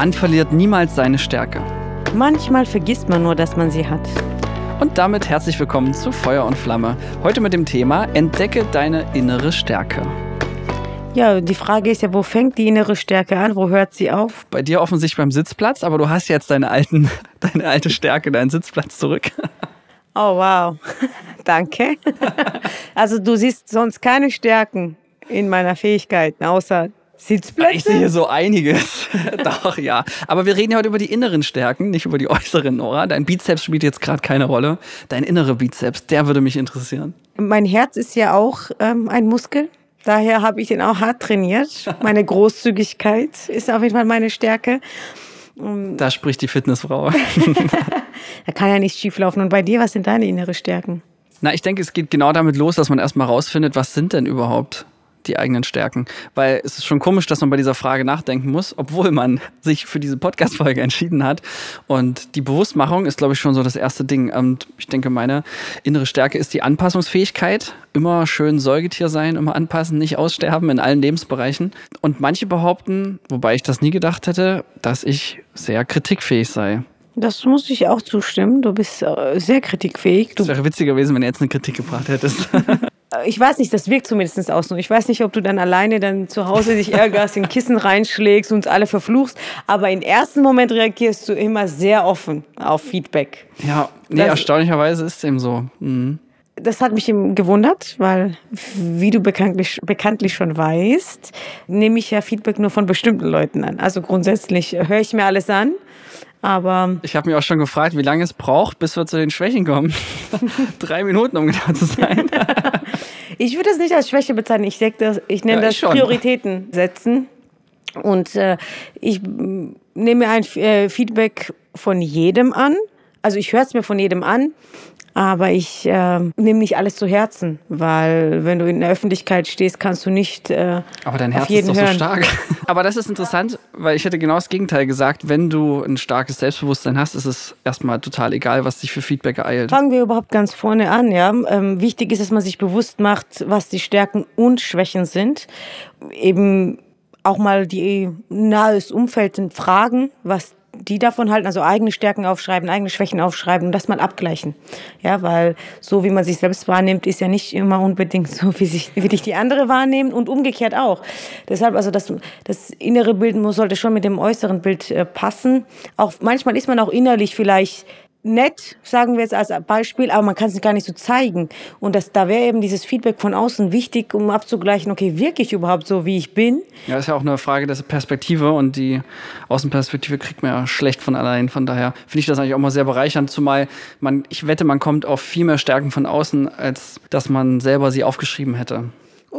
Man verliert niemals seine Stärke. Manchmal vergisst man nur, dass man sie hat. Und damit herzlich willkommen zu Feuer und Flamme. Heute mit dem Thema Entdecke deine innere Stärke. Ja, die Frage ist ja, wo fängt die innere Stärke an? Wo hört sie auf? Bei dir offensichtlich beim Sitzplatz, aber du hast jetzt deine, alten, deine alte Stärke, deinen Sitzplatz zurück. Oh, wow. Danke. Also du siehst sonst keine Stärken in meiner Fähigkeiten, außer Sitzplätze? Ich sehe so einiges. Doch, ja. Aber wir reden ja heute über die inneren Stärken, nicht über die äußeren, Nora. Dein Bizeps spielt jetzt gerade keine Rolle. Dein innerer Bizeps, der würde mich interessieren. Mein Herz ist ja auch ähm, ein Muskel. Daher habe ich den auch hart trainiert. Meine Großzügigkeit ist auf jeden Fall meine Stärke. Da spricht die Fitnessfrau. da kann ja nichts schieflaufen. Und bei dir, was sind deine innere Stärken? Na, ich denke, es geht genau damit los, dass man erstmal rausfindet, was sind denn überhaupt die eigenen Stärken. Weil es ist schon komisch, dass man bei dieser Frage nachdenken muss, obwohl man sich für diese Podcast-Folge entschieden hat. Und die Bewusstmachung ist, glaube ich, schon so das erste Ding. Und ich denke, meine innere Stärke ist die Anpassungsfähigkeit. Immer schön Säugetier sein, immer anpassen, nicht aussterben in allen Lebensbereichen. Und manche behaupten, wobei ich das nie gedacht hätte, dass ich sehr kritikfähig sei. Das muss ich auch zustimmen. Du bist äh, sehr kritikfähig. Es wäre witziger gewesen, wenn du jetzt eine Kritik gebracht hättest. ich weiß nicht, das wirkt zumindest aus. Ich weiß nicht, ob du dann alleine dann zu Hause dich ärgerst, in Kissen reinschlägst und uns alle verfluchst. Aber im ersten Moment reagierst du immer sehr offen auf Feedback. Ja, nee, das, erstaunlicherweise ist es eben so. Mhm. Das hat mich gewundert, weil, wie du bekanntlich, bekanntlich schon weißt, nehme ich ja Feedback nur von bestimmten Leuten an. Also grundsätzlich höre ich mir alles an aber ich habe mich auch schon gefragt, wie lange es braucht, bis wir zu den Schwächen kommen. Drei Minuten, um genau zu sein. ich würde das nicht als Schwäche bezeichnen. Ich, das, ich nenne ja, das Prioritäten setzen. Und äh, ich nehme ein äh, Feedback von jedem an. Also ich höre es mir von jedem an. Aber ich äh, nehme nicht alles zu Herzen, weil wenn du in der Öffentlichkeit stehst, kannst du nicht. Äh, Aber dein Herz ist doch hören. so stark. Aber das ist interessant, weil ich hätte genau das Gegenteil gesagt. Wenn du ein starkes Selbstbewusstsein hast, ist es erstmal total egal, was dich für Feedback ereilt. Fangen wir überhaupt ganz vorne an. Ja? Ähm, wichtig ist, dass man sich bewusst macht, was die Stärken und Schwächen sind. Eben auch mal die nahes Umfeld fragen, was die davon halten, also eigene Stärken aufschreiben, eigene Schwächen aufschreiben und das mal abgleichen. Ja, weil so wie man sich selbst wahrnimmt, ist ja nicht immer unbedingt so, wie sich, wie dich die andere wahrnehmen und umgekehrt auch. Deshalb, also das, das innere Bild muss, sollte schon mit dem äußeren Bild äh, passen. Auch manchmal ist man auch innerlich vielleicht nett, sagen wir jetzt als Beispiel, aber man kann es gar nicht so zeigen. Und das, da wäre eben dieses Feedback von außen wichtig, um abzugleichen, okay, wirklich überhaupt so, wie ich bin? Ja, ist ja auch eine Frage der Perspektive und die Außenperspektive kriegt man ja schlecht von allein. Von daher finde ich das eigentlich auch mal sehr bereichernd, zumal man, ich wette, man kommt auf viel mehr Stärken von außen, als dass man selber sie aufgeschrieben hätte.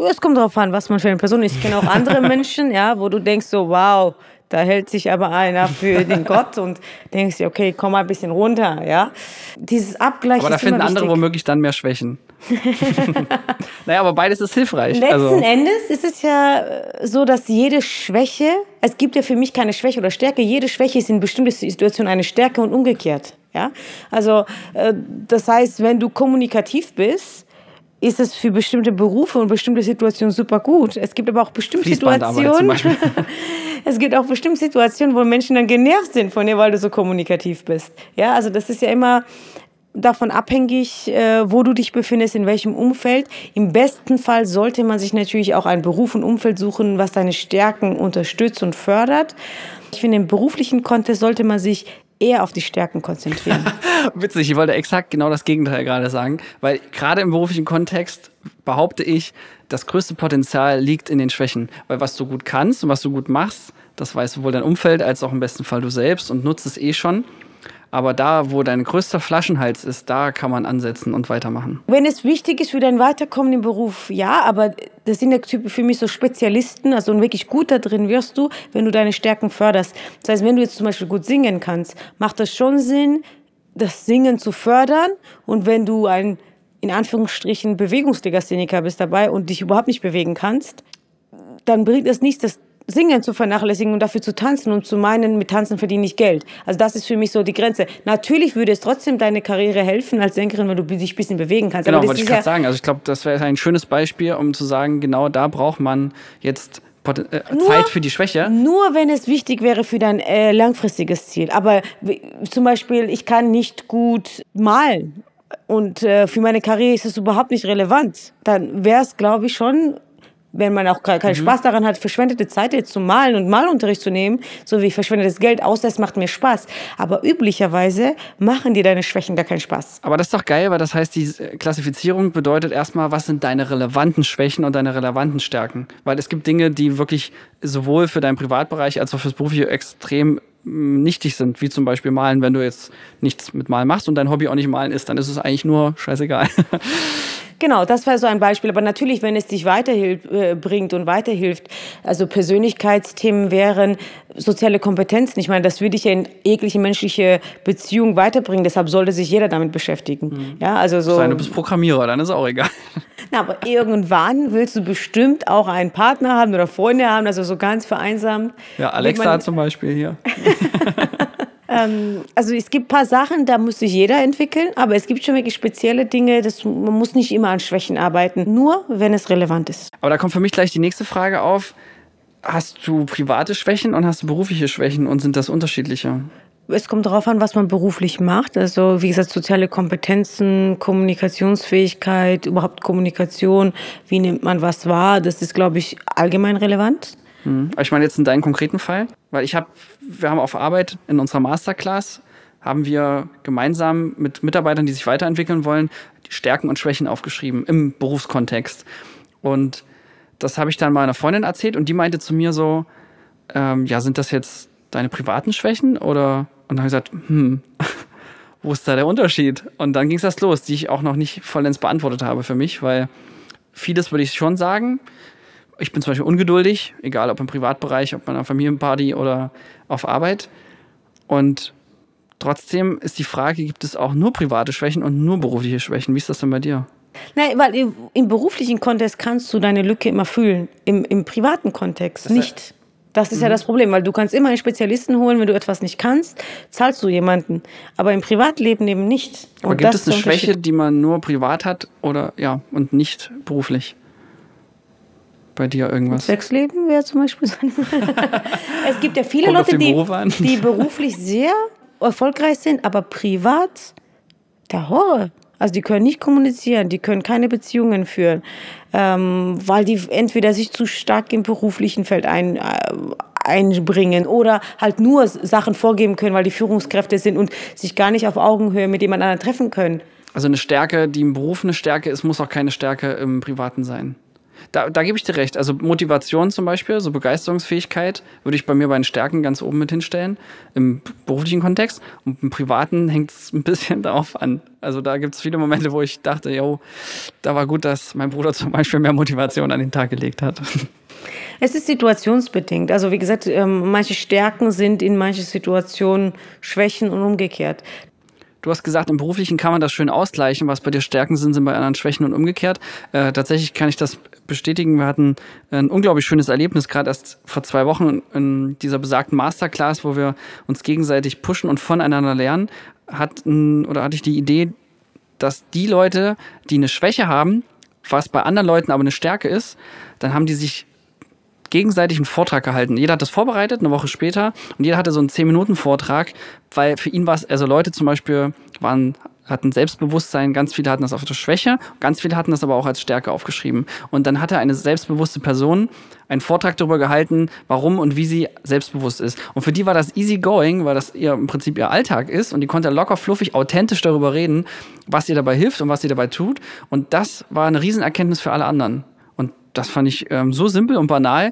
Es kommt darauf an, was man für eine Person ist. Ich kenne auch andere Menschen, ja, wo du denkst so, wow, da hält sich aber einer für den Gott und denkst dir, okay, komm mal ein bisschen runter, ja. Dieses Abgleich Aber da finden andere womöglich dann mehr Schwächen. naja, aber beides ist hilfreich. Letzten also. Endes ist es ja äh, so, dass jede Schwäche, es gibt ja für mich keine Schwäche oder Stärke, jede Schwäche ist in bestimmten Situationen eine Stärke und umgekehrt. Ja? Also, äh, das heißt, wenn du kommunikativ bist, ist es für bestimmte Berufe und bestimmte Situationen super gut. Es gibt aber auch bestimmte Situationen. es gibt auch bestimmte Situationen, wo Menschen dann genervt sind von dir, weil du so kommunikativ bist. Ja, also das ist ja immer davon abhängig, äh, wo du dich befindest, in welchem Umfeld. Im besten Fall sollte man sich natürlich auch einen Beruf und Umfeld suchen, was deine Stärken unterstützt und fördert. Ich finde, im beruflichen Kontext sollte man sich eher auf die Stärken konzentrieren. Witzig, ich wollte exakt genau das Gegenteil gerade sagen, weil gerade im beruflichen Kontext behaupte ich, das größte Potenzial liegt in den Schwächen, weil was du gut kannst und was du gut machst, das weiß sowohl dein Umfeld als auch im besten Fall du selbst und nutzt es eh schon. Aber da, wo dein größter Flaschenhals ist, da kann man ansetzen und weitermachen. Wenn es wichtig ist für dein Weiterkommen im Beruf, ja, aber das sind ja für mich so Spezialisten, also wirklich gut da drin wirst du, wenn du deine Stärken förderst. Das heißt, wenn du jetzt zum Beispiel gut singen kannst, macht das schon Sinn, das Singen zu fördern. Und wenn du ein, in Anführungsstrichen, Bewegungslegastheniker bist dabei und dich überhaupt nicht bewegen kannst, dann bringt es nichts, das Singen zu vernachlässigen und dafür zu tanzen und zu meinen, mit Tanzen verdiene ich Geld. Also das ist für mich so die Grenze. Natürlich würde es trotzdem deine Karriere helfen als Sängerin, wenn du dich ein bisschen bewegen kannst. Genau, wollte ich gerade ja sagen. Also ich glaube, das wäre ein schönes Beispiel, um zu sagen, genau da braucht man jetzt äh, Zeit für die Schwäche? Nur wenn es wichtig wäre für dein äh, langfristiges Ziel. Aber zum Beispiel, ich kann nicht gut malen und äh, für meine Karriere ist es überhaupt nicht relevant. Dann wäre es, glaube ich, schon wenn man auch keinen mhm. Spaß daran hat, verschwendete Zeit jetzt zu malen und Malunterricht zu nehmen, so wie verschwendetes Geld, außer es macht mir Spaß. Aber üblicherweise machen dir deine Schwächen gar keinen Spaß. Aber das ist doch geil, weil das heißt, die Klassifizierung bedeutet erstmal, was sind deine relevanten Schwächen und deine relevanten Stärken. Weil es gibt Dinge, die wirklich sowohl für deinen Privatbereich als auch fürs Berufliche extrem mm, nichtig sind, wie zum Beispiel Malen. Wenn du jetzt nichts mit Malen machst und dein Hobby auch nicht Malen ist, dann ist es eigentlich nur scheißegal. Genau, das wäre so ein Beispiel. Aber natürlich, wenn es dich weiterbringt äh, und weiterhilft, also Persönlichkeitsthemen wären soziale Kompetenzen. Ich meine, das würde dich ja in jegliche menschliche Beziehung weiterbringen. Deshalb sollte sich jeder damit beschäftigen. Mhm. Ja, also so. Sein, du bist Programmierer, dann ist auch egal. Na, aber irgendwann willst du bestimmt auch einen Partner haben oder Freunde haben, also so ganz vereinsamt. Ja, Alexa zum Beispiel hier. Ähm, also es gibt ein paar Sachen, da muss sich jeder entwickeln, aber es gibt schon wirklich spezielle Dinge, das, man muss nicht immer an Schwächen arbeiten, nur wenn es relevant ist. Aber da kommt für mich gleich die nächste Frage auf. Hast du private Schwächen und hast du berufliche Schwächen und sind das unterschiedliche? Es kommt darauf an, was man beruflich macht. Also wie gesagt, soziale Kompetenzen, Kommunikationsfähigkeit, überhaupt Kommunikation, wie nimmt man was wahr, das ist, glaube ich, allgemein relevant. Mhm. Aber ich meine jetzt in deinem konkreten Fall, weil ich habe, wir haben auf Arbeit in unserer Masterclass haben wir gemeinsam mit Mitarbeitern, die sich weiterentwickeln wollen, die Stärken und Schwächen aufgeschrieben im Berufskontext. Und das habe ich dann meiner Freundin erzählt und die meinte zu mir so, ähm, ja, sind das jetzt deine privaten Schwächen oder? Und dann habe ich gesagt, hm, wo ist da der Unterschied? Und dann ging es das los, die ich auch noch nicht vollends beantwortet habe für mich, weil vieles würde ich schon sagen, ich bin zum Beispiel ungeduldig, egal ob im Privatbereich, ob bei einer Familienparty oder auf Arbeit. Und trotzdem ist die Frage, gibt es auch nur private Schwächen und nur berufliche Schwächen? Wie ist das denn bei dir? Nein, weil im, beruflichen Kontext kannst du deine Lücke immer fühlen. Im, im privaten Kontext das nicht. Das ist mhm. ja das Problem, weil du kannst immer einen Spezialisten holen, wenn du etwas nicht kannst, zahlst du jemanden. Aber im Privatleben eben nicht. Aber gibt es eine Schwäche, die man nur privat hat oder ja und nicht beruflich? Bei dir irgendwas? Sexleben wäre zum Beispiel so. es gibt ja viele Kommt Leute, die, die beruflich sehr erfolgreich sind, aber privat der Horror. Also die können nicht kommunizieren, die können keine Beziehungen führen, ähm, weil die entweder sich zu stark im beruflichen Feld ein, äh, einbringen oder halt nur Sachen vorgeben können, weil die Führungskräfte sind und sich gar nicht auf Augenhöhe mit jemand anderem treffen können. Also eine Stärke, die im Beruf eine Stärke ist, muss auch keine Stärke im Privaten sein. Da, da gebe ich dir recht. Also Motivation zum Beispiel, so Begeisterungsfähigkeit, würde ich bei mir bei den Stärken ganz oben mit hinstellen, im beruflichen Kontext. Und im privaten hängt es ein bisschen darauf an. Also da gibt es viele Momente, wo ich dachte, yo, da war gut, dass mein Bruder zum Beispiel mehr Motivation an den Tag gelegt hat. Es ist situationsbedingt. Also wie gesagt, ähm, manche Stärken sind in manchen Situationen Schwächen und umgekehrt. Du hast gesagt, im Beruflichen kann man das schön ausgleichen. Was bei dir Stärken sind, sind bei anderen Schwächen und umgekehrt. Äh, tatsächlich kann ich das bestätigen. Wir hatten ein unglaublich schönes Erlebnis, gerade erst vor zwei Wochen in dieser besagten Masterclass, wo wir uns gegenseitig pushen und voneinander lernen. Hatten, oder hatte ich die Idee, dass die Leute, die eine Schwäche haben, was bei anderen Leuten aber eine Stärke ist, dann haben die sich gegenseitig einen Vortrag gehalten. Jeder hat das vorbereitet, eine Woche später, und jeder hatte so einen 10-Minuten-Vortrag, weil für ihn war es, also Leute zum Beispiel waren hatten Selbstbewusstsein, ganz viele hatten das auf der Schwäche, ganz viele hatten das aber auch als Stärke aufgeschrieben. Und dann hatte eine selbstbewusste Person einen Vortrag darüber gehalten, warum und wie sie selbstbewusst ist. Und für die war das easy going, weil das ihr im Prinzip ihr Alltag ist und die konnte locker, fluffig, authentisch darüber reden, was ihr dabei hilft und was sie dabei tut. Und das war eine Riesenerkenntnis für alle anderen das fand ich ähm, so simpel und banal,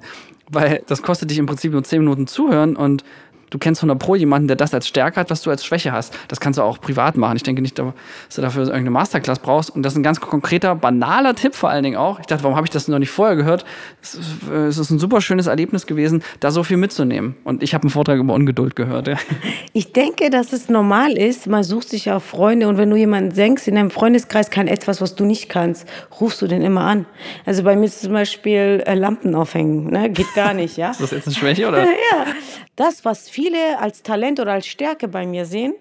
weil das kostet dich im Prinzip nur 10 Minuten zuhören und du kennst 100 Pro jemanden, der das als Stärke hat, was du als Schwäche hast. Das kannst du auch privat machen. Ich denke nicht, dass du dafür irgendeine Masterclass brauchst. Und das ist ein ganz konkreter, banaler Tipp vor allen Dingen auch. Ich dachte, warum habe ich das noch nicht vorher gehört? Es ist ein super schönes Erlebnis gewesen, da so viel mitzunehmen. Und ich habe einen Vortrag über Ungeduld gehört. Ja. Ich denke, dass es normal ist. Man sucht sich auch Freunde. Und wenn du jemanden denkst, in deinem Freundeskreis kann etwas, was du nicht kannst, rufst du den immer an. Also bei mir ist zum Beispiel äh, Lampen aufhängen. Ne? Geht gar nicht, ja. ist das jetzt eine Schwäche, oder? ja. Das, was viele als Talent oder als Stärke bei mir sehen,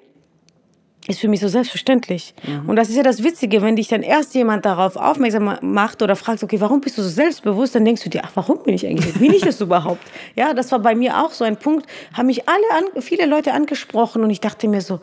ist für mich so selbstverständlich. Mhm. Und das ist ja das Witzige, wenn dich dann erst jemand darauf aufmerksam macht oder fragt, okay, warum bist du so selbstbewusst, dann denkst du dir, ach, warum bin ich eigentlich, bin ich das überhaupt? Ja, das war bei mir auch so ein Punkt, haben mich alle, an, viele Leute angesprochen und ich dachte mir so,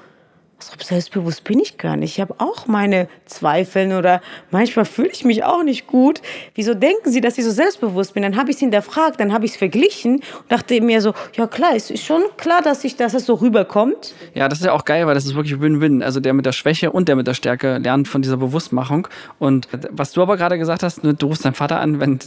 so selbstbewusst bin ich gar nicht. Ich habe auch meine Zweifel oder manchmal fühle ich mich auch nicht gut. Wieso denken Sie, dass ich so selbstbewusst bin? Dann habe ich es hinterfragt, dann habe ich es verglichen und dachte mir so, ja klar, es ist schon klar, dass, ich, dass es so rüberkommt. Ja, das ist ja auch geil, weil das ist wirklich Win-Win. Also der mit der Schwäche und der mit der Stärke lernt von dieser Bewusstmachung. Und was du aber gerade gesagt hast, ne, du rufst deinen Vater an, wenn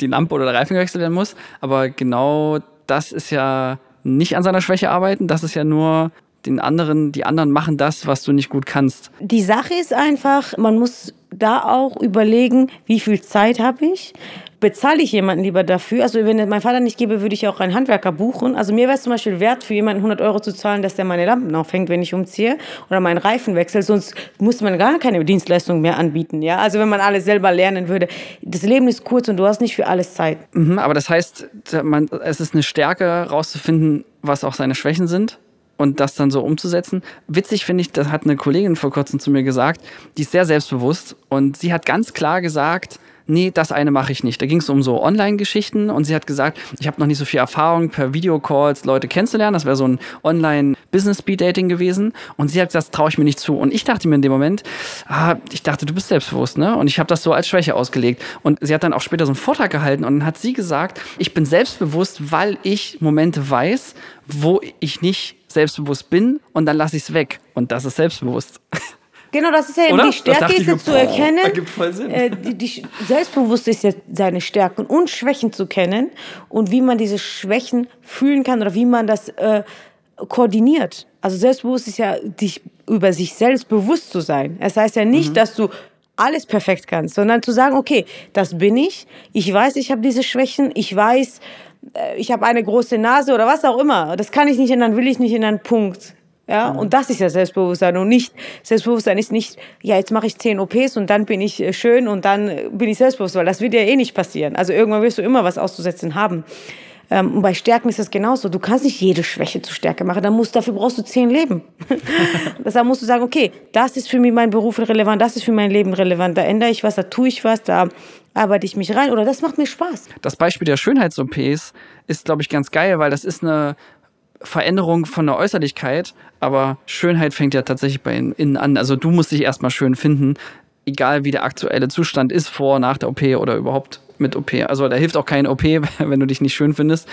die Lampe oder der Reifen gewechselt werden muss. Aber genau das ist ja nicht an seiner Schwäche arbeiten. Das ist ja nur den anderen, die anderen machen das, was du nicht gut kannst. Die Sache ist einfach, man muss da auch überlegen, wie viel Zeit habe ich? Bezahle ich jemanden lieber dafür? Also wenn mein Vater nicht gäbe, würde ich auch einen Handwerker buchen. Also mir wäre es zum Beispiel wert, für jemanden 100 Euro zu zahlen, dass der meine Lampen aufhängt, wenn ich umziehe oder meinen Reifen wechselt. Sonst muss man gar keine Dienstleistung mehr anbieten. Ja? Also wenn man alles selber lernen würde. Das Leben ist kurz und du hast nicht für alles Zeit. Mhm, aber das heißt, man, es ist eine Stärke, herauszufinden, was auch seine Schwächen sind und das dann so umzusetzen. Witzig finde ich, das hat eine Kollegin vor kurzem zu mir gesagt, die ist sehr selbstbewusst und sie hat ganz klar gesagt, nee, das eine mache ich nicht. Da ging es um so Online-Geschichten und sie hat gesagt, ich habe noch nicht so viel Erfahrung per Videocalls Leute kennenzulernen. Das wäre so ein Online-Business-Speed-Dating gewesen. Und sie hat gesagt, das traue ich mir nicht zu. Und ich dachte mir in dem Moment, ah, ich dachte, du bist selbstbewusst, ne? Und ich habe das so als Schwäche ausgelegt. Und sie hat dann auch später so einen Vortrag gehalten und dann hat sie gesagt, ich bin selbstbewusst, weil ich Momente weiß, wo ich nicht selbstbewusst bin und dann lasse ich es weg. Und das ist selbstbewusst. Genau, das ist ja eben die Stärke ist ja zu erkennen. Ergibt voll Sinn. Äh, die, die, selbstbewusst ist ja seine Stärken und Schwächen zu kennen und wie man diese Schwächen fühlen kann oder wie man das äh, koordiniert. Also selbstbewusst ist ja, dich über sich selbst bewusst zu sein. Es das heißt ja nicht, mhm. dass du alles perfekt kannst, sondern zu sagen, okay, das bin ich. Ich weiß, ich habe diese Schwächen. Ich weiß, äh, ich habe eine große Nase oder was auch immer. Das kann ich nicht ändern, will ich nicht ändern, Punkt. Ja, mhm. und das ist ja Selbstbewusstsein und nicht, Selbstbewusstsein ist nicht, ja, jetzt mache ich zehn OPs und dann bin ich äh, schön und dann äh, bin ich selbstbewusst, weil das wird ja eh nicht passieren. Also irgendwann wirst du immer was auszusetzen haben. Ähm, und bei Stärken ist das genauso. Du kannst nicht jede Schwäche zu Stärke machen. Dann musst, dafür brauchst du zehn Leben. Deshalb musst du sagen, okay, das ist für mich mein Beruf relevant, das ist für mein Leben relevant. Da ändere ich was, da tue ich was, da arbeite ich mich rein oder das macht mir Spaß. Das Beispiel der Schönheits-OPs ist, glaube ich, ganz geil, weil das ist eine Veränderung von der Äußerlichkeit, aber Schönheit fängt ja tatsächlich bei innen an. Also du musst dich erstmal schön finden, egal wie der aktuelle Zustand ist, vor, nach der OP oder überhaupt mit OP. Also da hilft auch kein OP, wenn du dich nicht schön findest.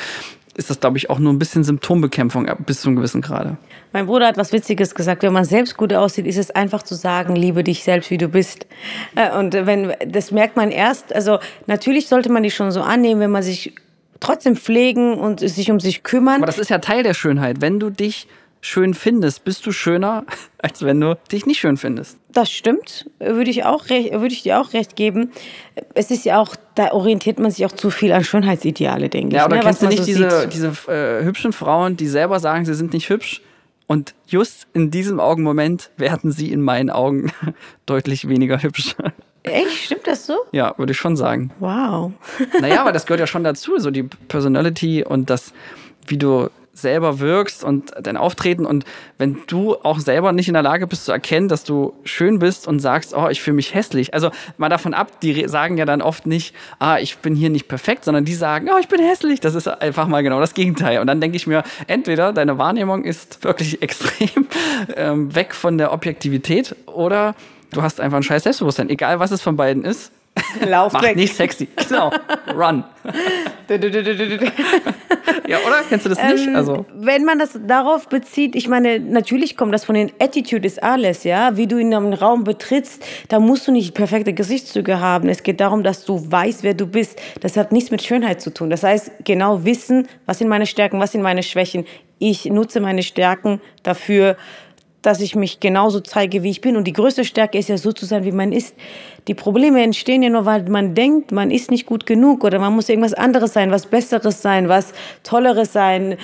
Ist das, glaube ich, auch nur ein bisschen Symptombekämpfung bis zu einem gewissen Grade. Mein Bruder hat was Witziges gesagt. Wenn man selbst gut aussieht, ist es einfach zu sagen, liebe dich selbst, wie du bist. Äh, und wenn, das merkt man erst. Also natürlich sollte man die schon so annehmen, wenn man sich trotzdem pflegen und sich um sich kümmern. Aber das ist ja Teil der Schönheit. Wenn du dich schön findest, bist du schöner, als wenn du dich nicht schön findest. Das stimmt, würde ich, auch würde ich dir auch recht geben. Es ist ja auch, da orientiert man sich auch zu viel an Schönheitsideale, denke ja, ich. Ja, oder ne? kennst du nicht so diese, diese äh, hübschen Frauen, die selber sagen, sie sind nicht hübsch? Und just in diesem Augenmoment werden sie in meinen Augen deutlich weniger hübsch. Echt? Stimmt das so? Ja, würde ich schon sagen. Wow. naja, aber das gehört ja schon dazu, so die Personality und das, wie du selber wirkst und dein Auftreten und wenn du auch selber nicht in der Lage bist zu erkennen, dass du schön bist und sagst, oh, ich fühle mich hässlich. Also mal davon ab, die sagen ja dann oft nicht, ah, ich bin hier nicht perfekt, sondern die sagen, oh, ich bin hässlich. Das ist einfach mal genau das Gegenteil. Und dann denke ich mir, entweder deine Wahrnehmung ist wirklich extrem ähm, weg von der Objektivität oder du hast einfach ein scheiß Selbstbewusstsein. Egal, was es von beiden ist. Lauf Macht weg. nicht sexy. Genau. Run. ja, oder? Kennst du das nicht? Ähm, also. Wenn man das darauf bezieht, ich meine, natürlich kommt das von den Attitude ist alles, ja. Wie du in einem Raum betrittst, da musst du nicht perfekte Gesichtszüge haben. Es geht darum, dass du weißt, wer du bist. Das hat nichts mit Schönheit zu tun. Das heißt, genau wissen, was sind meine Stärken, was sind meine Schwächen. Ich nutze meine Stärken dafür, dass ich mich genauso zeige, wie ich bin. Und die größte Stärke ist ja so zu sein, wie man ist. Die Probleme entstehen ja nur, weil man denkt, man ist nicht gut genug oder man muss irgendwas anderes sein, was Besseres sein, was Tolleres sein.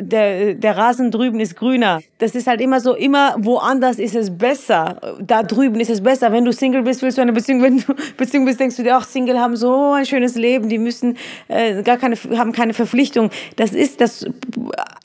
Der, der Rasen drüben ist grüner. Das ist halt immer so, immer woanders ist es besser. Da drüben ist es besser. Wenn du Single bist, willst du eine Beziehung. Wenn du Beziehung bist, denkst du dir auch, Single haben so ein schönes Leben. Die müssen äh, gar keine, haben keine Verpflichtung. Das ist das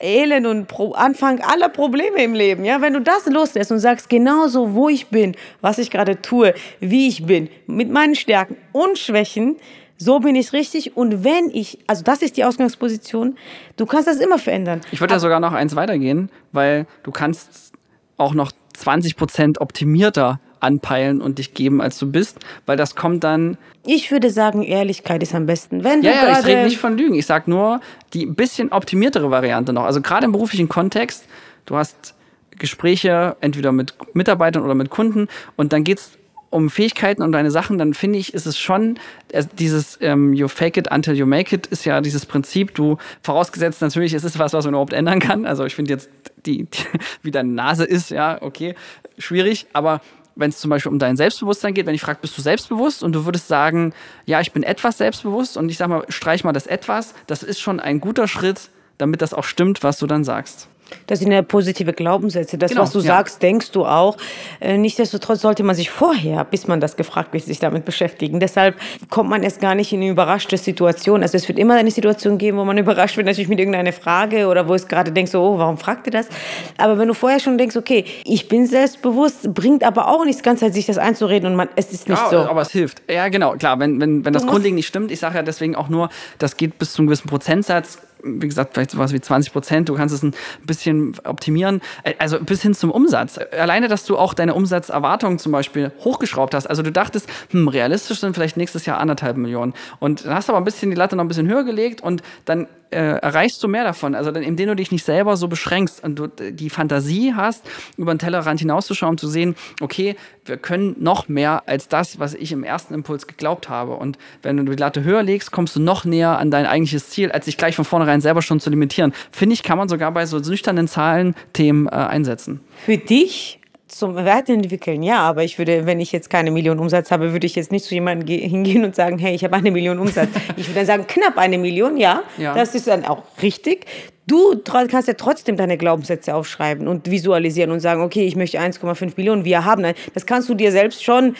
Elend und Pro Anfang aller Probleme im Leben. Ja, wenn du das loslässt und sagst, genauso wo ich bin, was ich gerade tue, wie ich bin, mit meinen Stärken und Schwächen, so bin ich richtig. Und wenn ich, also das ist die Ausgangsposition, du kannst das immer verändern. Ich würde ja sogar noch eins weitergehen, weil du kannst auch noch 20 Prozent optimierter anpeilen und dich geben, als du bist, weil das kommt dann. Ich würde sagen, Ehrlichkeit ist am besten. Wenn ja, ja, ich rede nicht von Lügen. Ich sage nur die ein bisschen optimiertere Variante noch. Also gerade im beruflichen Kontext, du hast Gespräche entweder mit Mitarbeitern oder mit Kunden und dann geht es um Fähigkeiten und deine Sachen, dann finde ich, ist es schon also dieses ähm, You fake it until you make it ist ja dieses Prinzip, du vorausgesetzt natürlich, es ist was, was man überhaupt ändern kann. Also ich finde jetzt, die, die, wie deine Nase ist, ja, okay, schwierig, aber wenn es zum Beispiel um dein Selbstbewusstsein geht, wenn ich frage, bist du selbstbewusst? Und du würdest sagen, ja, ich bin etwas selbstbewusst und ich sag mal, streich mal das etwas, das ist schon ein guter Schritt, damit das auch stimmt, was du dann sagst. Das sind ja positive Glaubenssätze. Das, genau, was du ja. sagst, denkst du auch. Äh, nichtsdestotrotz sollte man sich vorher, bis man das gefragt wird, sich damit beschäftigen. Deshalb kommt man erst gar nicht in eine überraschte Situation. Also es wird immer eine Situation geben, wo man überrascht wird, natürlich mit irgendeiner Frage oder wo es gerade denkst, so, oh, warum fragt ihr das? Aber wenn du vorher schon denkst, okay, ich bin selbstbewusst, bringt aber auch nichts, ganz halt sich das einzureden und man, es ist nicht ja, so. Aber es hilft. Ja, genau, klar, wenn, wenn, wenn das grundlegend nicht stimmt, ich sage ja deswegen auch nur, das geht bis zu einem gewissen Prozentsatz, wie gesagt, vielleicht sowas wie 20 Prozent. Du kannst es ein bisschen optimieren. Also bis hin zum Umsatz. Alleine, dass du auch deine Umsatzerwartungen zum Beispiel hochgeschraubt hast. Also du dachtest, hm, realistisch sind vielleicht nächstes Jahr anderthalb Millionen. Und dann hast du aber ein bisschen die Latte noch ein bisschen höher gelegt und dann äh, erreichst du mehr davon. Also dann, indem du dich nicht selber so beschränkst und du die Fantasie hast, über den Tellerrand hinauszuschauen, zu sehen, okay, wir können noch mehr als das, was ich im ersten Impuls geglaubt habe. Und wenn du die Latte höher legst, kommst du noch näher an dein eigentliches Ziel, als dich gleich von vornherein selber schon zu limitieren. Finde ich, kann man sogar bei so nüchternen Zahlen-Themen äh, einsetzen. Für dich zum Weiterentwickeln, ja, aber ich würde, wenn ich jetzt keine Million Umsatz habe, würde ich jetzt nicht zu jemandem hingehen und sagen, hey, ich habe eine Million Umsatz. Ich würde dann sagen, knapp eine Million, ja, ja. das ist dann auch richtig. Du kannst ja trotzdem deine Glaubenssätze aufschreiben und visualisieren und sagen, okay, ich möchte 1,5 Millionen, wir haben ein. Das kannst du dir selbst schon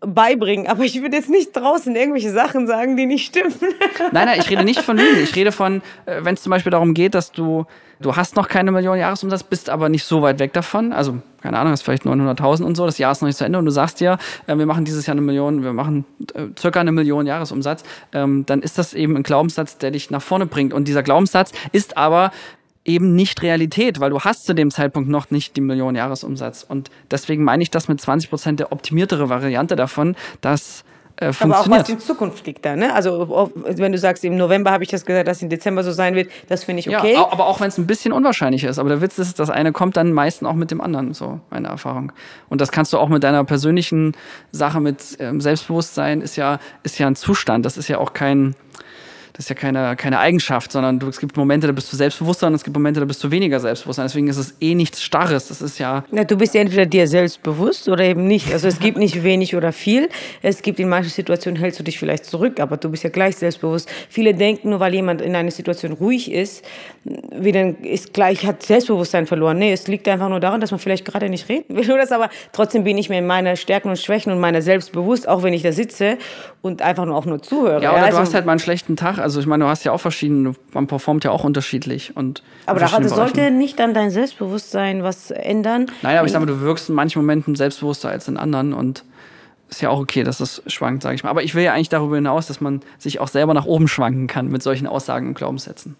beibringen, aber ich würde jetzt nicht draußen irgendwelche Sachen sagen, die nicht stimmen. Nein, nein, ich rede nicht von Lügen. Ich rede von, äh, wenn es zum Beispiel darum geht, dass du, du hast noch keine Million Jahresumsatz, bist aber nicht so weit weg davon. Also, keine Ahnung, hast vielleicht 900.000 und so, das Jahr ist noch nicht zu Ende und du sagst dir, äh, wir machen dieses Jahr eine Million, wir machen äh, circa eine Million Jahresumsatz, ähm, dann ist das eben ein Glaubenssatz, der dich nach vorne bringt. Und dieser Glaubenssatz ist aber eben nicht Realität, weil du hast zu dem Zeitpunkt noch nicht die Million Jahresumsatz. Und deswegen meine ich das mit 20 Prozent der optimiertere Variante davon, dass äh. Aber auch was in Zukunft liegt da, ne? Also wenn du sagst, im November habe ich das gesagt, dass es im Dezember so sein wird, das finde ich okay. Ja, aber auch wenn es ein bisschen unwahrscheinlich ist. Aber der Witz ist, das eine kommt dann meistens auch mit dem anderen, so meine Erfahrung. Und das kannst du auch mit deiner persönlichen Sache mit ähm, Selbstbewusstsein, ist ja, ist ja ein Zustand. Das ist ja auch kein, das ist ja keine, keine Eigenschaft, sondern du, es gibt Momente, da bist du selbstbewusster und es gibt Momente, da bist du weniger selbstbewusster. Deswegen ist es eh nichts Starres. Das ist ja. ja du bist ja entweder dir selbstbewusst oder eben nicht. Also es gibt nicht wenig oder viel. Es gibt in manchen Situationen hältst du dich vielleicht zurück, aber du bist ja gleich selbstbewusst. Viele denken, nur weil jemand in einer Situation ruhig ist, wie dann ist gleich, hat Selbstbewusstsein verloren. Nee, es liegt einfach nur daran, dass man vielleicht gerade nicht reden will oder das, aber trotzdem bin ich mir in meiner Stärken und Schwächen und meiner selbstbewusst, auch wenn ich da sitze und einfach nur auch nur zuhöre. Ja, oder ja, also, du hast halt mal einen schlechten Tag also ich meine, du hast ja auch verschiedene, man performt ja auch unterschiedlich. Und aber das sollte nicht an dein Selbstbewusstsein was ändern. Nein, aber ich sage mal, du wirkst in manchen Momenten selbstbewusster als in anderen und ist ja auch okay, dass das schwankt, sage ich mal. Aber ich will ja eigentlich darüber hinaus, dass man sich auch selber nach oben schwanken kann mit solchen Aussagen und Glaubenssätzen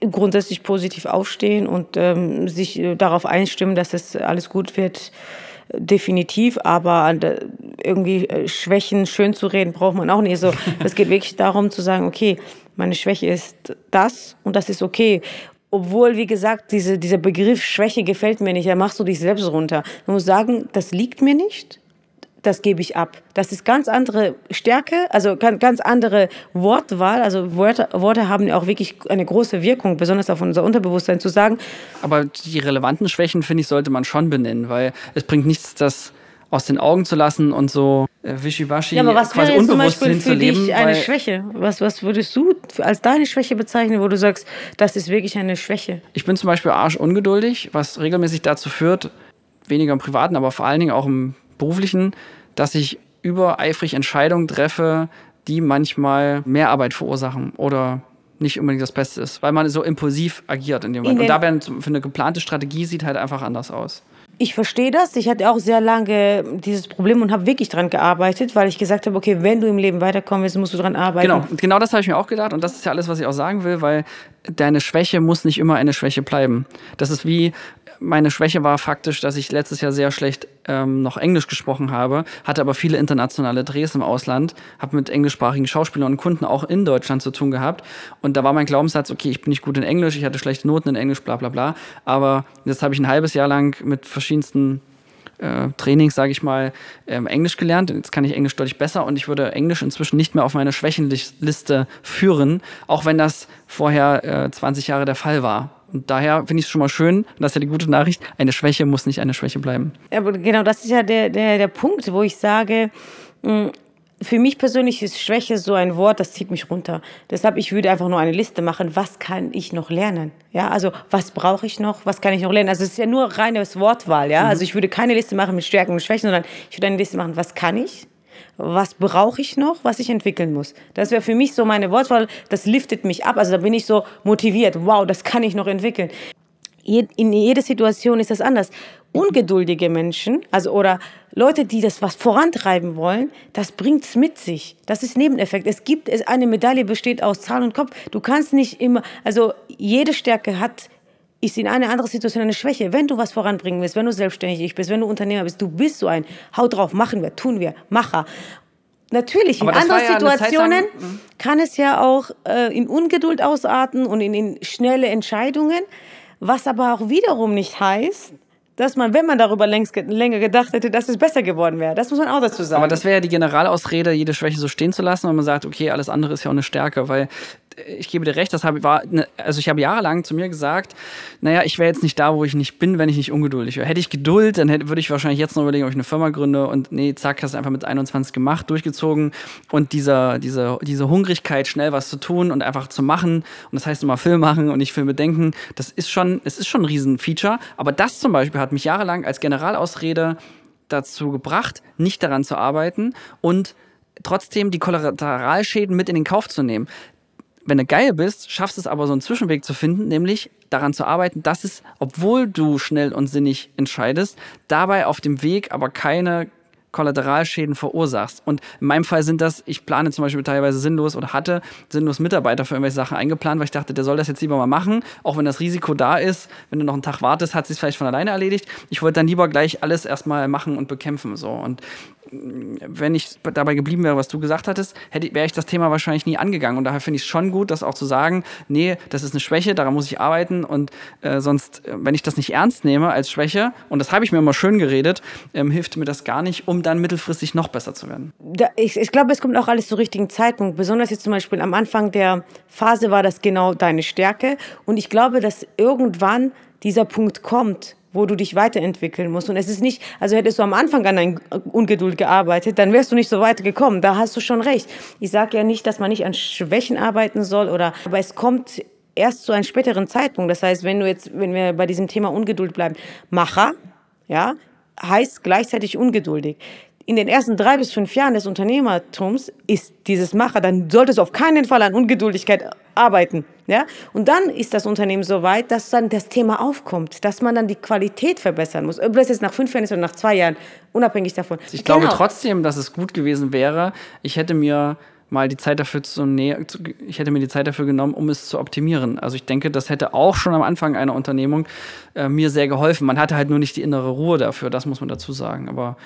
grundsätzlich positiv aufstehen und ähm, sich äh, darauf einstimmen, dass es alles gut wird definitiv, aber irgendwie äh, Schwächen schön zu reden braucht man auch nicht. So, es geht wirklich darum zu sagen, okay, meine Schwäche ist das und das ist okay. Obwohl, wie gesagt, diese, dieser Begriff Schwäche gefällt mir nicht. Da machst du dich selbst runter. Man muss sagen, das liegt mir nicht das gebe ich ab. Das ist ganz andere Stärke, also ganz andere Wortwahl. Also Worte, Worte haben auch wirklich eine große Wirkung, besonders auf unser Unterbewusstsein zu sagen. Aber die relevanten Schwächen, finde ich, sollte man schon benennen, weil es bringt nichts, das aus den Augen zu lassen und so äh, wischiwaschi Ja, aber was quasi wäre jetzt zum unbewusst Beispiel für dich eine Schwäche? Was, was würdest du als deine Schwäche bezeichnen, wo du sagst, das ist wirklich eine Schwäche? ich bin zum Beispiel arschungeduldig, was regelmäßig dazu führt, weniger im Privaten, aber vor allen Dingen auch im Beruflichen, dass ich übereifrig Entscheidungen treffe, die manchmal mehr Arbeit verursachen oder nicht unbedingt das Beste ist, weil man so impulsiv agiert in dem Moment. Und da wäre für eine geplante Strategie sieht halt einfach anders aus. Ich verstehe das. Ich hatte auch sehr lange dieses Problem und habe wirklich dran gearbeitet, weil ich gesagt habe, okay, wenn du im Leben weiterkommen willst, musst du dran arbeiten. Genau, genau das habe ich mir auch gedacht und das ist ja alles, was ich auch sagen will, weil deine Schwäche muss nicht immer eine Schwäche bleiben. Das ist wie, meine Schwäche war faktisch, dass ich letztes Jahr sehr schlecht ähm, noch Englisch gesprochen habe, hatte aber viele internationale Drehs im Ausland, habe mit englischsprachigen Schauspielern und Kunden auch in Deutschland zu tun gehabt und da war mein Glaubenssatz, okay, ich bin nicht gut in Englisch, ich hatte schlechte Noten in Englisch, bla bla bla, aber jetzt habe ich ein halbes Jahr lang mit verschiedensten äh, Trainings, sage ich mal, ähm, Englisch gelernt. Jetzt kann ich Englisch deutlich besser und ich würde Englisch inzwischen nicht mehr auf meine Schwächenliste führen, auch wenn das vorher äh, 20 Jahre der Fall war. Und daher finde ich es schon mal schön, das ist ja die gute Nachricht, eine Schwäche muss nicht eine Schwäche bleiben. Aber genau das ist ja der, der, der Punkt, wo ich sage, mh, für mich persönlich ist Schwäche so ein Wort, das zieht mich runter. Deshalb, ich würde einfach nur eine Liste machen, was kann ich noch lernen? Ja, also was brauche ich noch, was kann ich noch lernen? Also es ist ja nur reines Wortwahl, ja. Also ich würde keine Liste machen mit Stärken und Schwächen, sondern ich würde eine Liste machen, was kann ich? Was brauche ich noch, was ich entwickeln muss? Das wäre für mich so meine Wortwahl, das liftet mich ab. Also da bin ich so motiviert. Wow, das kann ich noch entwickeln in jeder Situation ist das anders. Ungeduldige Menschen, also oder Leute, die das was vorantreiben wollen, das bringt's mit sich. Das ist Nebeneffekt. Es gibt es eine Medaille besteht aus Zahl und Kopf. Du kannst nicht immer, also jede Stärke hat ist in einer anderen Situation eine Schwäche. Wenn du was voranbringen willst, wenn du selbstständig bist, wenn du Unternehmer bist, du bist so ein, haut drauf, machen wir, tun wir, Macher. Natürlich, in anderen ja lang- Situationen kann es ja auch äh, in Ungeduld ausarten und in, in schnelle Entscheidungen, was aber auch wiederum nicht heißt, dass man, wenn man darüber längst, ge- länger gedacht hätte, dass es besser geworden wäre. Das muss man auch dazu sagen. Aber das wäre ja die Generalausrede, jede Schwäche so stehen zu lassen, weil man sagt, okay, alles andere ist ja auch eine Stärke, weil ich gebe dir recht, das habe, war, ne, also ich habe jahrelang zu mir gesagt, naja, ich wäre jetzt nicht da, wo ich nicht bin, wenn ich nicht ungeduldig wäre. Hätte ich Geduld, dann hätte, würde ich wahrscheinlich jetzt noch überlegen, ob ich eine Firma gründe und nee, zack, hast du einfach mit 21 gemacht, durchgezogen und dieser, diese, diese Hungrigkeit, schnell was zu tun und einfach zu machen und das heißt immer Film machen und nicht Filme denken, das ist schon, es ist schon ein Riesenfeature, aber das zum Beispiel hat mich jahrelang als Generalausrede dazu gebracht, nicht daran zu arbeiten und trotzdem die Kollateralschäden mit in den Kauf zu nehmen. Wenn du geil bist, schaffst es aber so einen Zwischenweg zu finden, nämlich daran zu arbeiten, dass es, obwohl du schnell und sinnig entscheidest, dabei auf dem Weg aber keine Kollateralschäden verursachst. Und in meinem Fall sind das, ich plane zum Beispiel teilweise sinnlos oder hatte sinnlos Mitarbeiter für irgendwelche Sachen eingeplant, weil ich dachte, der soll das jetzt lieber mal machen, auch wenn das Risiko da ist. Wenn du noch einen Tag wartest, hat sich vielleicht von alleine erledigt. Ich wollte dann lieber gleich alles erstmal machen und bekämpfen. So. Und wenn ich dabei geblieben wäre, was du gesagt hattest, hätte, wäre ich das Thema wahrscheinlich nie angegangen. Und daher finde ich es schon gut, das auch zu sagen, nee, das ist eine Schwäche, daran muss ich arbeiten. Und äh, sonst, äh, wenn ich das nicht ernst nehme als Schwäche, und das habe ich mir immer schön geredet, ähm, hilft mir das gar nicht, um dann mittelfristig noch besser zu werden. da, ich, ich glaube, es kommt auch alles zum richtigen Zeitpunkt. Besonders jetzt zum Beispiel am Anfang der Phase war das genau deine Stärke. Und ich glaube, dass irgendwann dieser Punkt kommt, wo du dich weiterentwickeln musst. Und es ist nicht, also hättest du am Anfang an dein Ungeduld gearbeitet, dann wärst du nicht so weit gekommen. Da hast du schon recht. Ich sage ja nicht, dass man nicht an Schwächen arbeiten soll, oder, aber es kommt erst zu einem späteren Zeitpunkt. Das heißt, wenn du jetzt, wenn wir bei diesem Thema Ungeduld bleiben, Macher, ja, heißt gleichzeitig ungeduldig. In den ersten drei bis fünf Jahren des Unternehmertums ist dieses Macher, dann solltest du auf keinen Fall an Ungeduldigkeit arbeiten. Ja? Und dann ist das Unternehmen so weit, dass dann das Thema aufkommt, dass man dann die Qualität verbessern muss. Ob das jetzt nach fünf Jahren ist oder nach zwei Jahren, unabhängig davon. Ich glaube Genau. trotzdem, dass es gut gewesen wäre. Ich hätte mir mal die Zeit dafür zu näher, ich hätte mir die Zeit dafür genommen, um es zu optimieren. Also ich denke, das hätte auch schon am Anfang einer Unternehmung äh, mir sehr geholfen. Man hatte halt nur nicht die innere Ruhe dafür, das muss man dazu sagen. Aber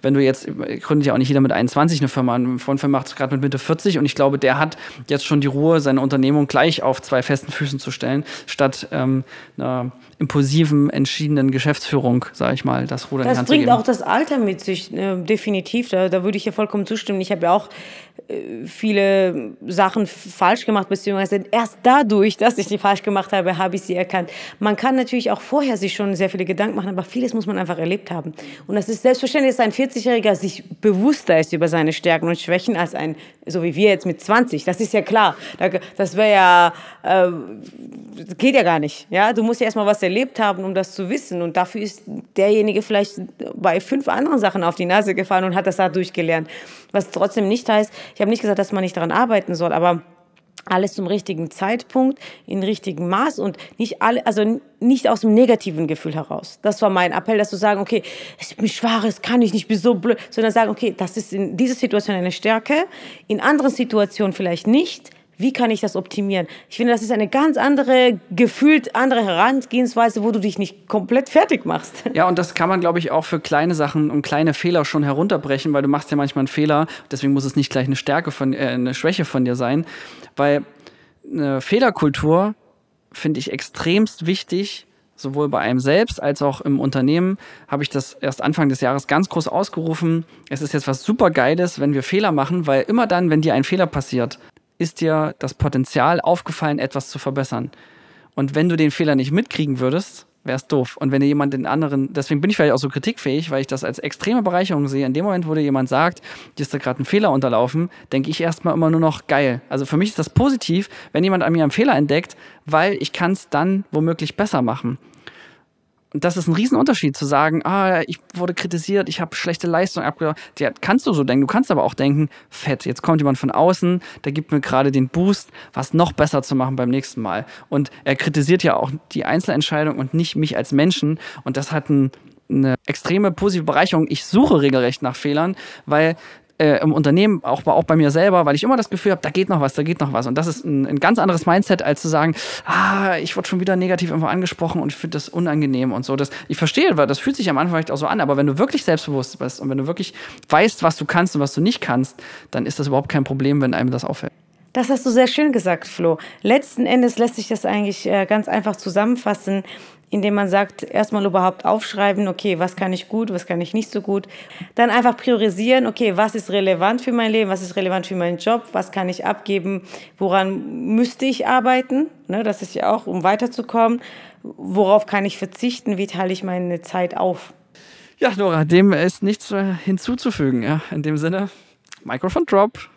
wenn du jetzt, gründet ja auch nicht jeder mit 21 eine Firma. Ein Freund von mir macht es gerade mit Mitte 40 und ich glaube, der hat jetzt schon die Ruhe, seine Unternehmung gleich auf zwei festen Füßen zu stellen, statt ähm, einer impulsiven, entschiedenen Geschäftsführung, sage ich mal, das Ruder in die Das Hand zu bringt geben. auch das Alter mit sich, äh, definitiv. Da, da würde ich ja vollkommen zustimmen. Ich habe ja auch äh, viele Sachen falsch gemacht, beziehungsweise erst dadurch, dass ich die falsch gemacht habe, habe ich sie erkannt. Man kann natürlich auch vorher sich schon sehr viele Gedanken machen, aber vieles muss man einfach erlebt haben. Und das ist selbstverständlich, dass ein 40-Jähriger sich bewusster ist über seine Stärken und Schwächen als ein, so wie wir jetzt mit 20. Das ist ja klar. Das wäre ja, äh, geht ja gar nicht. Ja? Du musst ja erstmal was erlebt haben, um das zu wissen. Und dafür ist derjenige vielleicht bei fünf anderen Sachen auf die Nase gefallen und hat das dadurch gelernt. Was trotzdem nicht heißt, ich habe nicht gesagt, dass man nicht daran arbeiten soll, aber alles zum richtigen Zeitpunkt, in richtigem Maß und nicht alle, also nicht aus dem negativen Gefühl heraus. Das war mein Appell, dass du sagen, okay, ich bin schwach, es kann ich nicht, ich bin so blöd, sondern sagen, okay, das ist in dieser Situation eine Stärke, in anderen Situationen vielleicht nicht wie kann ich das optimieren? Ich finde, das ist eine ganz andere, gefühlt andere Herangehensweise, wo du dich nicht komplett fertig machst. Ja, und das kann man, glaube ich, auch für kleine Sachen und kleine Fehler schon herunterbrechen, weil du machst ja manchmal einen Fehler. Deswegen muss es nicht gleich eine Stärke von, äh, eine Schwäche von dir sein, weil eine Fehlerkultur finde ich extremst wichtig, sowohl bei einem selbst als auch im Unternehmen habe ich das erst Anfang des Jahres ganz groß ausgerufen. Es ist jetzt was super Geiles, wenn wir Fehler machen, weil immer dann, wenn dir ein Fehler passiert, ist dir das Potenzial aufgefallen, etwas zu verbessern. Und wenn du den Fehler nicht mitkriegen würdest, wäre es doof. Und wenn dir jemand den anderen, deswegen bin ich vielleicht auch so kritikfähig, weil ich das als extreme Bereicherung sehe. In dem Moment, wo dir jemand sagt, dir ist da gerade ein Fehler unterlaufen, denke ich erstmal immer nur noch geil. Also für mich ist das positiv, wenn jemand an mir einen Fehler entdeckt, weil ich kann es dann womöglich besser machen. Das ist ein Riesenunterschied zu sagen, ah, ich wurde kritisiert, ich habe schlechte Leistung abgegeben. Ja, kannst du so denken. Du kannst aber auch denken, fett, jetzt kommt jemand von außen, der gibt mir gerade den Boost, was noch besser zu machen beim nächsten Mal. Und er kritisiert ja auch die Einzelentscheidung und nicht mich als Menschen. Und das hat ein, eine extreme positive Bereicherung. Ich suche regelrecht nach Fehlern, weil äh, im Unternehmen, auch, auch bei mir selber, weil ich immer das Gefühl habe, da geht noch was, da geht noch was. Und das ist ein, ein ganz anderes Mindset, als zu sagen, ah, ich wurde schon wieder negativ irgendwo angesprochen und ich finde das unangenehm und so. Das, ich verstehe, weil das fühlt sich am Anfang vielleicht auch so an, aber wenn du wirklich selbstbewusst bist und wenn du wirklich weißt, was du kannst und was du nicht kannst, dann ist das überhaupt kein Problem, wenn einem das auffällt. Das hast du sehr schön gesagt, Flo. Letzten Endes lässt sich das eigentlich äh, ganz einfach zusammenfassen indem man sagt, erstmal überhaupt aufschreiben, okay, was kann ich gut, was kann ich nicht so gut. Dann einfach priorisieren, okay, was ist relevant für mein Leben, was ist relevant für meinen Job, was kann ich abgeben, woran müsste ich arbeiten, ne, das ist ja auch, um weiterzukommen, worauf kann ich verzichten, wie teile ich meine Zeit auf. Ja, Nora, dem ist nichts hinzuzufügen, ja, in dem Sinne, Mikrofon Drop.